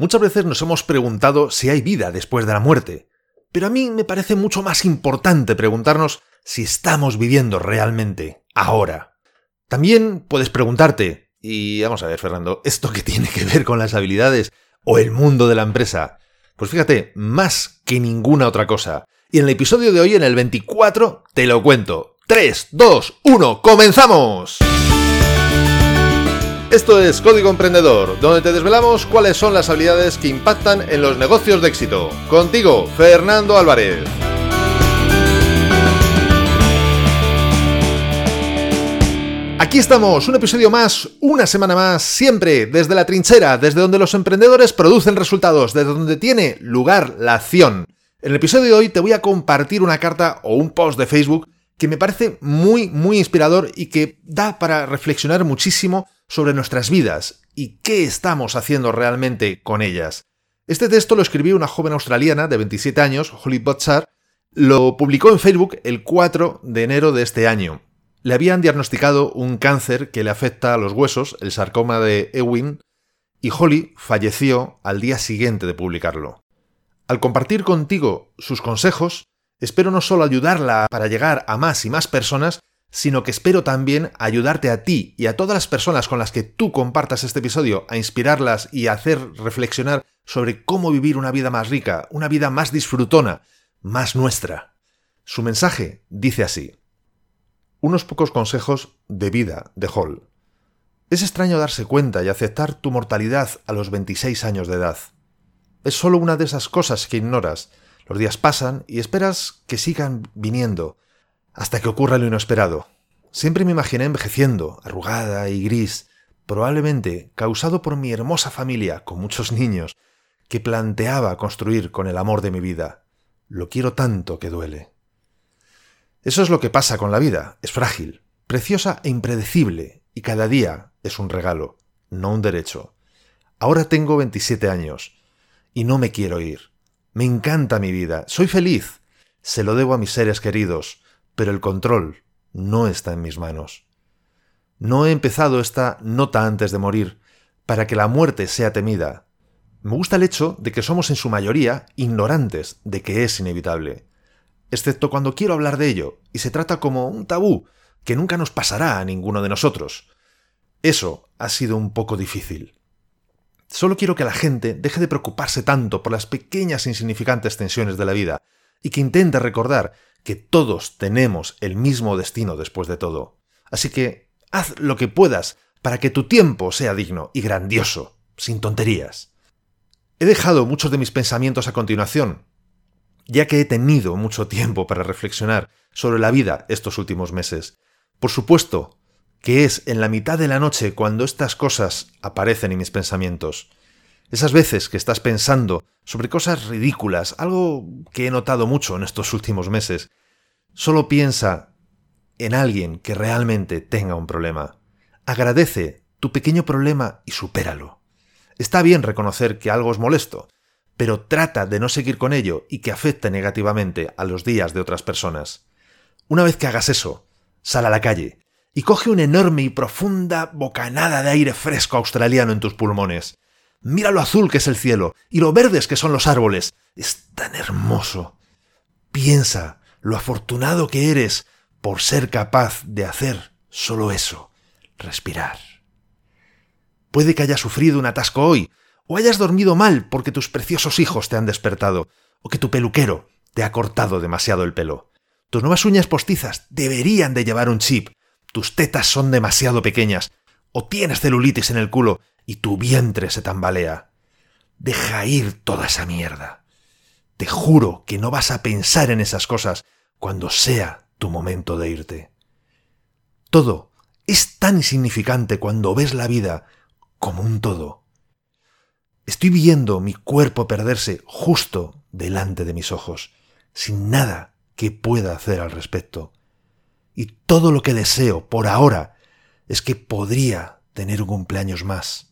Muchas veces nos hemos preguntado si hay vida después de la muerte, pero a mí me parece mucho más importante preguntarnos si estamos viviendo realmente ahora. También puedes preguntarte, y vamos a ver Fernando, ¿esto qué tiene que ver con las habilidades o el mundo de la empresa? Pues fíjate, más que ninguna otra cosa. Y en el episodio de hoy, en el 24, te lo cuento. 3, 2, 1, ¡comenzamos! Esto es Código Emprendedor, donde te desvelamos cuáles son las habilidades que impactan en los negocios de éxito. Contigo, Fernando Álvarez. Aquí estamos, un episodio más, una semana más, siempre desde la trinchera, desde donde los emprendedores producen resultados, desde donde tiene lugar la acción. En el episodio de hoy te voy a compartir una carta o un post de Facebook que me parece muy, muy inspirador y que da para reflexionar muchísimo sobre nuestras vidas y qué estamos haciendo realmente con ellas. Este texto lo escribió una joven australiana de 27 años, Holly Butchar, lo publicó en Facebook el 4 de enero de este año. Le habían diagnosticado un cáncer que le afecta a los huesos, el sarcoma de Ewing, y Holly falleció al día siguiente de publicarlo. Al compartir contigo sus consejos, espero no solo ayudarla para llegar a más y más personas, sino que espero también ayudarte a ti y a todas las personas con las que tú compartas este episodio a inspirarlas y a hacer reflexionar sobre cómo vivir una vida más rica, una vida más disfrutona, más nuestra. Su mensaje dice así. Unos pocos consejos de vida de Hall. Es extraño darse cuenta y aceptar tu mortalidad a los 26 años de edad. Es solo una de esas cosas que ignoras. Los días pasan y esperas que sigan viniendo, hasta que ocurra lo inesperado. Siempre me imaginé envejeciendo, arrugada y gris, probablemente causado por mi hermosa familia, con muchos niños, que planteaba construir con el amor de mi vida. Lo quiero tanto que duele. Eso es lo que pasa con la vida, es frágil, preciosa e impredecible, y cada día es un regalo, no un derecho. Ahora tengo 27 años, y no me quiero ir. Me encanta mi vida, soy feliz. Se lo debo a mis seres queridos, pero el control no está en mis manos. No he empezado esta nota antes de morir, para que la muerte sea temida. Me gusta el hecho de que somos en su mayoría ignorantes de que es inevitable, excepto cuando quiero hablar de ello, y se trata como un tabú que nunca nos pasará a ninguno de nosotros. Eso ha sido un poco difícil. Solo quiero que la gente deje de preocuparse tanto por las pequeñas e insignificantes tensiones de la vida y que intente recordar que todos tenemos el mismo destino después de todo. Así que haz lo que puedas para que tu tiempo sea digno y grandioso, sin tonterías. He dejado muchos de mis pensamientos a continuación, ya que he tenido mucho tiempo para reflexionar sobre la vida estos últimos meses. Por supuesto que es en la mitad de la noche cuando estas cosas aparecen en mis pensamientos. Esas veces que estás pensando sobre cosas ridículas, algo que he notado mucho en estos últimos meses, solo piensa en alguien que realmente tenga un problema. Agradece tu pequeño problema y supéralo. Está bien reconocer que algo es molesto, pero trata de no seguir con ello y que afecte negativamente a los días de otras personas. Una vez que hagas eso, sal a la calle y coge una enorme y profunda bocanada de aire fresco australiano en tus pulmones. Mira lo azul que es el cielo y lo verdes que son los árboles. Es tan hermoso. Piensa lo afortunado que eres por ser capaz de hacer solo eso, respirar. Puede que hayas sufrido un atasco hoy, o hayas dormido mal porque tus preciosos hijos te han despertado, o que tu peluquero te ha cortado demasiado el pelo. Tus nuevas uñas postizas deberían de llevar un chip, tus tetas son demasiado pequeñas, o tienes celulitis en el culo y tu vientre se tambalea. Deja ir toda esa mierda. Te juro que no vas a pensar en esas cosas cuando sea tu momento de irte. Todo es tan insignificante cuando ves la vida como un todo. Estoy viendo mi cuerpo perderse justo delante de mis ojos, sin nada que pueda hacer al respecto. Y todo lo que deseo por ahora es que podría tener un cumpleaños más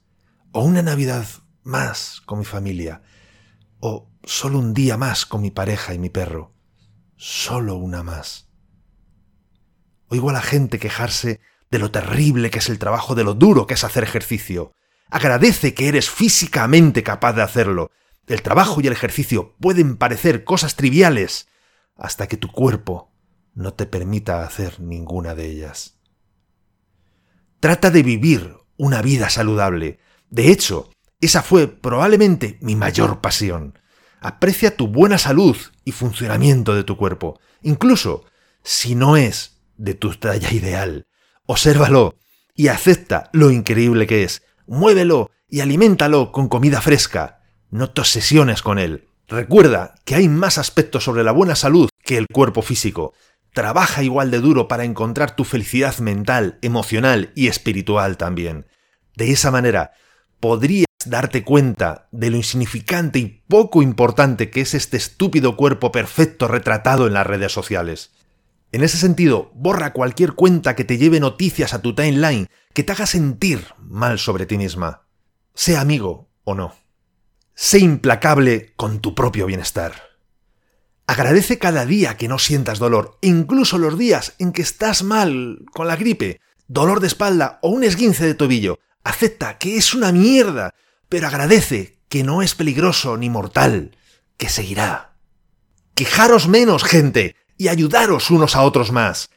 o una Navidad más con mi familia, o solo un día más con mi pareja y mi perro, solo una más. Oigo a la gente quejarse de lo terrible que es el trabajo, de lo duro que es hacer ejercicio. Agradece que eres físicamente capaz de hacerlo. El trabajo y el ejercicio pueden parecer cosas triviales hasta que tu cuerpo no te permita hacer ninguna de ellas. Trata de vivir una vida saludable. De hecho, esa fue probablemente mi mayor pasión. Aprecia tu buena salud y funcionamiento de tu cuerpo, incluso si no es de tu talla ideal. Obsérvalo y acepta lo increíble que es. Muévelo y aliméntalo con comida fresca. No te obsesiones con él. Recuerda que hay más aspectos sobre la buena salud que el cuerpo físico. Trabaja igual de duro para encontrar tu felicidad mental, emocional y espiritual también. De esa manera, podrías darte cuenta de lo insignificante y poco importante que es este estúpido cuerpo perfecto retratado en las redes sociales. En ese sentido, borra cualquier cuenta que te lleve noticias a tu timeline que te haga sentir mal sobre ti misma. Sea amigo o no. Sé implacable con tu propio bienestar. Agradece cada día que no sientas dolor, incluso los días en que estás mal con la gripe, dolor de espalda o un esguince de tobillo. Acepta que es una mierda, pero agradece que no es peligroso ni mortal, que seguirá. Quejaros menos, gente, y ayudaros unos a otros más.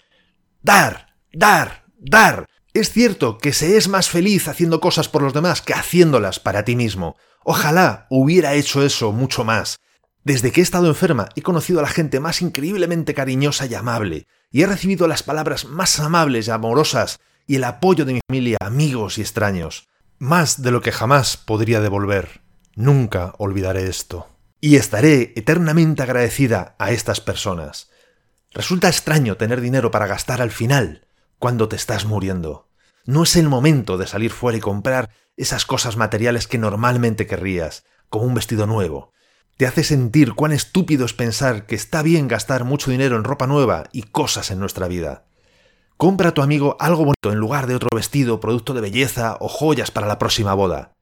Dar, dar, dar. Es cierto que se es más feliz haciendo cosas por los demás que haciéndolas para ti mismo. Ojalá hubiera hecho eso mucho más. Desde que he estado enferma he conocido a la gente más increíblemente cariñosa y amable, y he recibido las palabras más amables y amorosas y el apoyo de mi familia, amigos y extraños. Más de lo que jamás podría devolver. Nunca olvidaré esto. Y estaré eternamente agradecida a estas personas. Resulta extraño tener dinero para gastar al final, cuando te estás muriendo. No es el momento de salir fuera y comprar esas cosas materiales que normalmente querrías, como un vestido nuevo, te hace sentir cuán estúpido es pensar que está bien gastar mucho dinero en ropa nueva y cosas en nuestra vida. Compra a tu amigo algo bonito en lugar de otro vestido, producto de belleza o joyas para la próxima boda.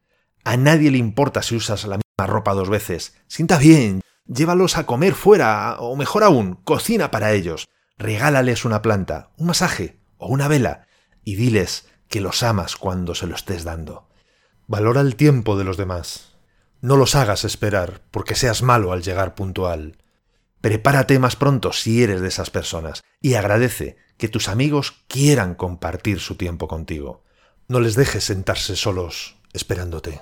A nadie le importa si usas la misma ropa dos veces. Sienta bien, llévalos a comer fuera, o mejor aún, cocina para ellos. Regálales una planta, un masaje o una vela y diles que los amas cuando se lo estés dando. Valora el tiempo de los demás. No los hagas esperar porque seas malo al llegar puntual. Prepárate más pronto si eres de esas personas y agradece que tus amigos quieran compartir su tiempo contigo. No les dejes sentarse solos esperándote.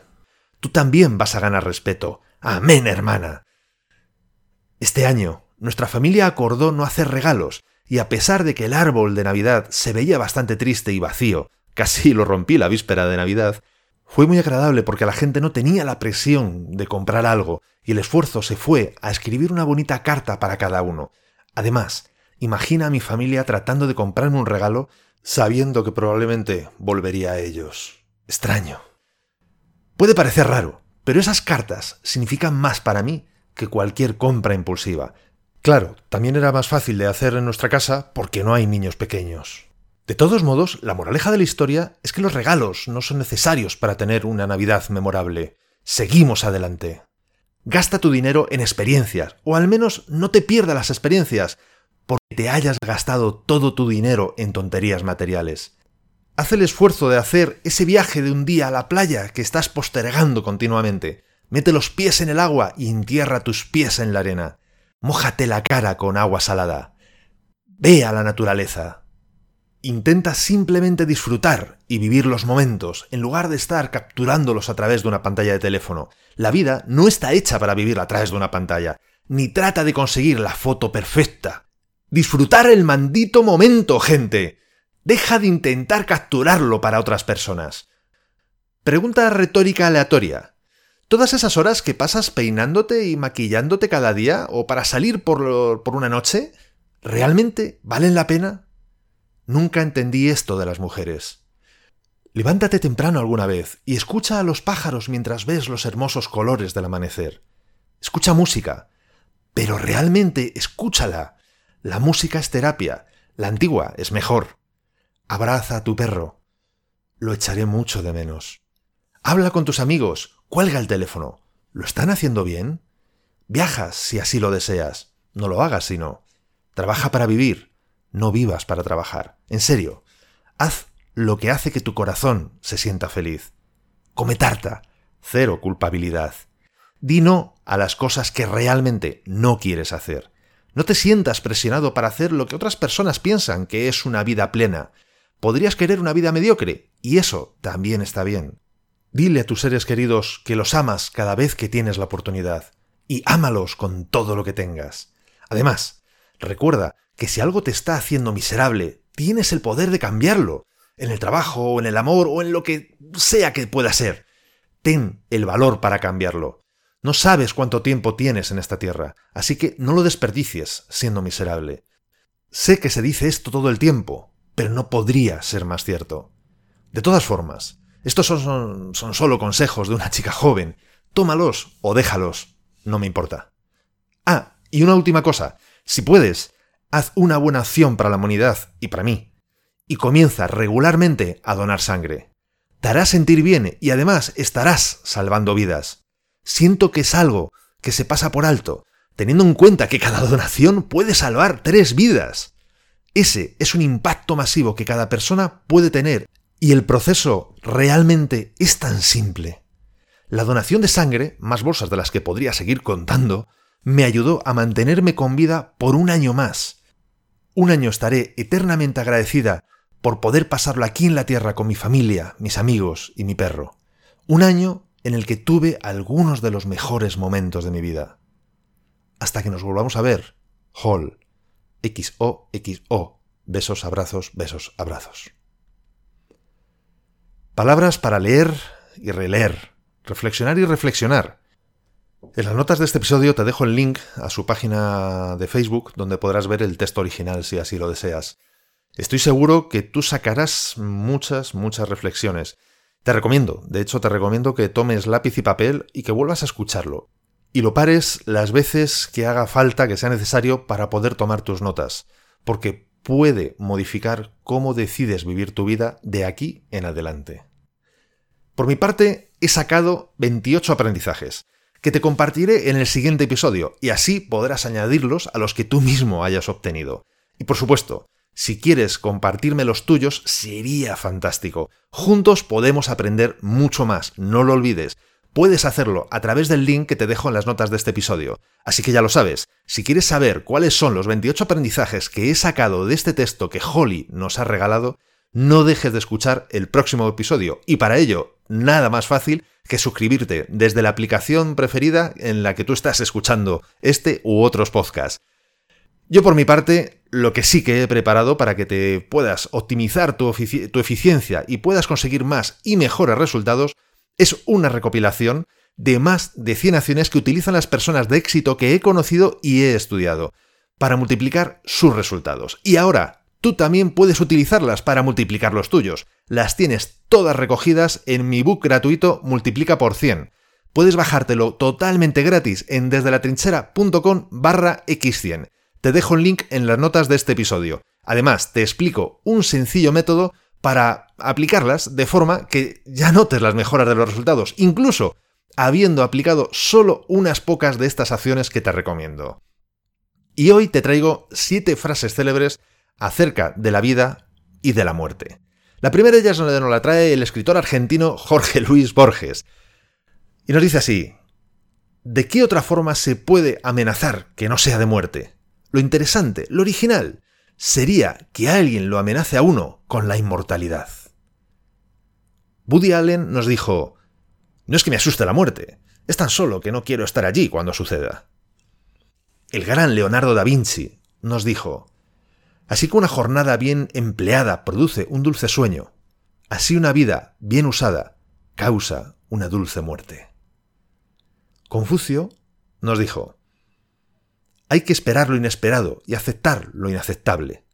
Tú también vas a ganar respeto. Amén, hermana. Este año, nuestra familia acordó no hacer regalos, y a pesar de que el árbol de Navidad se veía bastante triste y vacío, casi lo rompí la víspera de Navidad, fue muy agradable porque la gente no tenía la presión de comprar algo y el esfuerzo se fue a escribir una bonita carta para cada uno. Además, imagina a mi familia tratando de comprarme un regalo sabiendo que probablemente volvería a ellos. Extraño. Puede parecer raro, pero esas cartas significan más para mí que cualquier compra impulsiva. Claro, también era más fácil de hacer en nuestra casa porque no hay niños pequeños. De todos modos, la moraleja de la historia es que los regalos no son necesarios para tener una Navidad memorable. Seguimos adelante. Gasta tu dinero en experiencias, o al menos no te pierdas las experiencias, porque te hayas gastado todo tu dinero en tonterías materiales. Haz el esfuerzo de hacer ese viaje de un día a la playa que estás postergando continuamente. Mete los pies en el agua y entierra tus pies en la arena. Mójate la cara con agua salada. Ve a la naturaleza. Intenta simplemente disfrutar y vivir los momentos, en lugar de estar capturándolos a través de una pantalla de teléfono. La vida no está hecha para vivir a través de una pantalla, ni trata de conseguir la foto perfecta. Disfrutar el mandito momento, gente. Deja de intentar capturarlo para otras personas. Pregunta retórica aleatoria. ¿Todas esas horas que pasas peinándote y maquillándote cada día o para salir por, por una noche, realmente valen la pena? Nunca entendí esto de las mujeres. Levántate temprano alguna vez y escucha a los pájaros mientras ves los hermosos colores del amanecer. Escucha música, pero realmente escúchala. La música es terapia, la antigua es mejor. Abraza a tu perro. Lo echaré mucho de menos. Habla con tus amigos, cuelga el teléfono. ¿Lo están haciendo bien? Viajas si así lo deseas. No lo hagas si no. Trabaja para vivir. No vivas para trabajar. En serio, haz lo que hace que tu corazón se sienta feliz. come tarta, cero culpabilidad. Di no a las cosas que realmente no quieres hacer. No te sientas presionado para hacer lo que otras personas piensan que es una vida plena. Podrías querer una vida mediocre, y eso también está bien. Dile a tus seres queridos que los amas cada vez que tienes la oportunidad, y ámalos con todo lo que tengas. Además, recuerda que si algo te está haciendo miserable, tienes el poder de cambiarlo, en el trabajo, o en el amor, o en lo que sea que pueda ser. Ten el valor para cambiarlo. No sabes cuánto tiempo tienes en esta tierra, así que no lo desperdicies siendo miserable. Sé que se dice esto todo el tiempo, pero no podría ser más cierto. De todas formas, estos son, son, solo consejos de una chica joven. Tómalos o déjalos, no me importa. Ah, y una última cosa. Si puedes, haz una buena acción para la humanidad y para mí. Y comienza regularmente a donar sangre. Te hará sentir bien y además estarás salvando vidas. Siento que es algo que se pasa por alto, teniendo en cuenta que cada donación puede salvar tres vidas. Ese es un impacto masivo que cada persona puede tener y el proceso realmente es tan simple. La donación de sangre, más bolsas de las que podría seguir contando, me ayudó a mantenerme con vida por un año más. Un año estaré eternamente agradecida por poder pasarlo aquí en la Tierra con mi familia, mis amigos y mi perro. Un año en el que tuve algunos de los mejores momentos de mi vida. Hasta que nos volvamos a ver. Hall. XOXO. Besos, abrazos, besos, abrazos. Palabras para leer y releer, reflexionar y reflexionar. En las notas de este episodio te dejo el link a su página de Facebook donde podrás ver el texto original si así lo deseas. Estoy seguro que tú sacarás muchas, muchas reflexiones. Te recomiendo, de hecho te recomiendo que tomes lápiz y papel y que vuelvas a escucharlo. Y lo pares las veces que haga falta, que sea necesario para poder tomar tus notas, porque puede modificar cómo decides vivir tu vida de aquí en adelante. Por mi parte, he sacado 28 aprendizajes, que te compartiré en el siguiente episodio, y así podrás añadirlos a los que tú mismo hayas obtenido. Y por supuesto, si quieres compartirme los tuyos, sería fantástico. Juntos podemos aprender mucho más, no lo olvides. Puedes hacerlo a través del link que te dejo en las notas de este episodio. Así que ya lo sabes, si quieres saber cuáles son los 28 aprendizajes que he sacado de este texto que Holly nos ha regalado, no dejes de escuchar el próximo episodio. Y para ello, nada más fácil que suscribirte desde la aplicación preferida en la que tú estás escuchando este u otros podcasts. Yo por mi parte, lo que sí que he preparado para que te puedas optimizar tu, eficiencia y puedas conseguir más y mejores resultados es una recopilación de más de 100 acciones que utilizan las personas de éxito que he conocido y he estudiado para multiplicar sus resultados. Y ahora, tú también puedes utilizarlas para multiplicar los tuyos. Las tienes todas recogidas en mi book gratuito Multiplica por 100. Puedes bajártelo totalmente gratis en desde la trinchera.com barra x100. Te dejo el link en las notas de este episodio. Además, te explico un sencillo método para aplicarlas de forma que ya notes las mejoras de los resultados, incluso habiendo aplicado solo unas pocas de estas acciones que te recomiendo. Y hoy te traigo siete frases célebres acerca de la vida y de la muerte. La primera de ellas nos la trae el escritor argentino Jorge Luis Borges. Y nos dice así, ¿de qué otra forma se puede amenazar que no sea de muerte? Lo interesante, lo original, sería que alguien lo amenace a uno con la inmortalidad. Woody Allen nos dijo, no es que me asuste la muerte, es tan solo que no quiero estar allí cuando suceda. El gran Leonardo da Vinci nos dijo, así que una jornada bien empleada produce un dulce sueño, así una vida bien usada causa una dulce muerte. Confucio nos dijo, hay que esperar lo inesperado y aceptar lo inaceptable.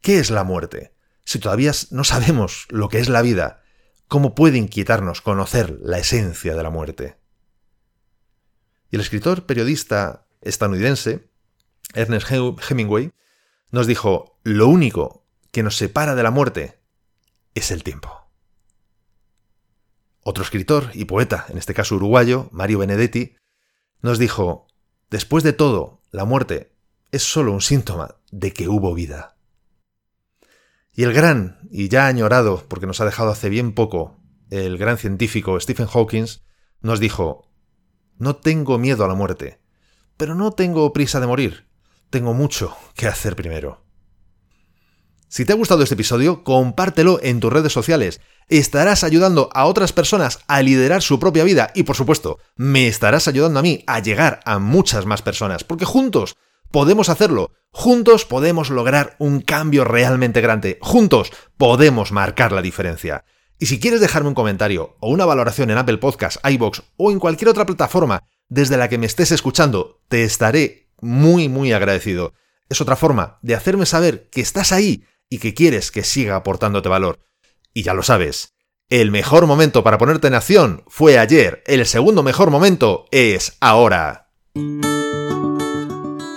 ¿Qué es la muerte? Si todavía no sabemos lo que es la vida, ¿cómo puede inquietarnos conocer la esencia de la muerte? Y el escritor periodista estadounidense, Ernest Hemingway, nos dijo, lo único que nos separa de la muerte es el tiempo. Otro escritor y poeta, en este caso uruguayo, Mario Benedetti, nos dijo, después de todo, la muerte es solo un síntoma de que hubo vida. Y el gran, y ya añorado, porque nos ha dejado hace bien poco, el gran científico Stephen Hawking, nos dijo, no tengo miedo a la muerte, pero no tengo prisa de morir, tengo mucho que hacer primero. Si te ha gustado este episodio, compártelo en tus redes sociales. Estarás ayudando a otras personas a liderar su propia vida y, por supuesto, me estarás ayudando a mí a llegar a muchas más personas, porque juntos podemos hacerlo. Juntos podemos lograr un cambio realmente grande. Juntos podemos marcar la diferencia. Y si quieres dejarme un comentario o una valoración en Apple Podcasts, iBox o en cualquier otra plataforma desde la que me estés escuchando, te estaré muy, muy agradecido. Es otra forma de hacerme saber que estás ahí y que quieres que siga aportándote valor. Y ya lo sabes, el mejor momento para ponerte en acción fue ayer, el segundo mejor momento es ahora.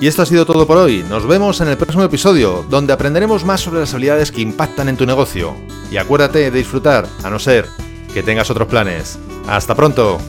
Y esto ha sido todo por hoy. Nos vemos en el próximo episodio, donde aprenderemos más sobre las habilidades que impactan en tu negocio. Y acuérdate de disfrutar, a no ser que tengas otros planes. ¡Hasta pronto!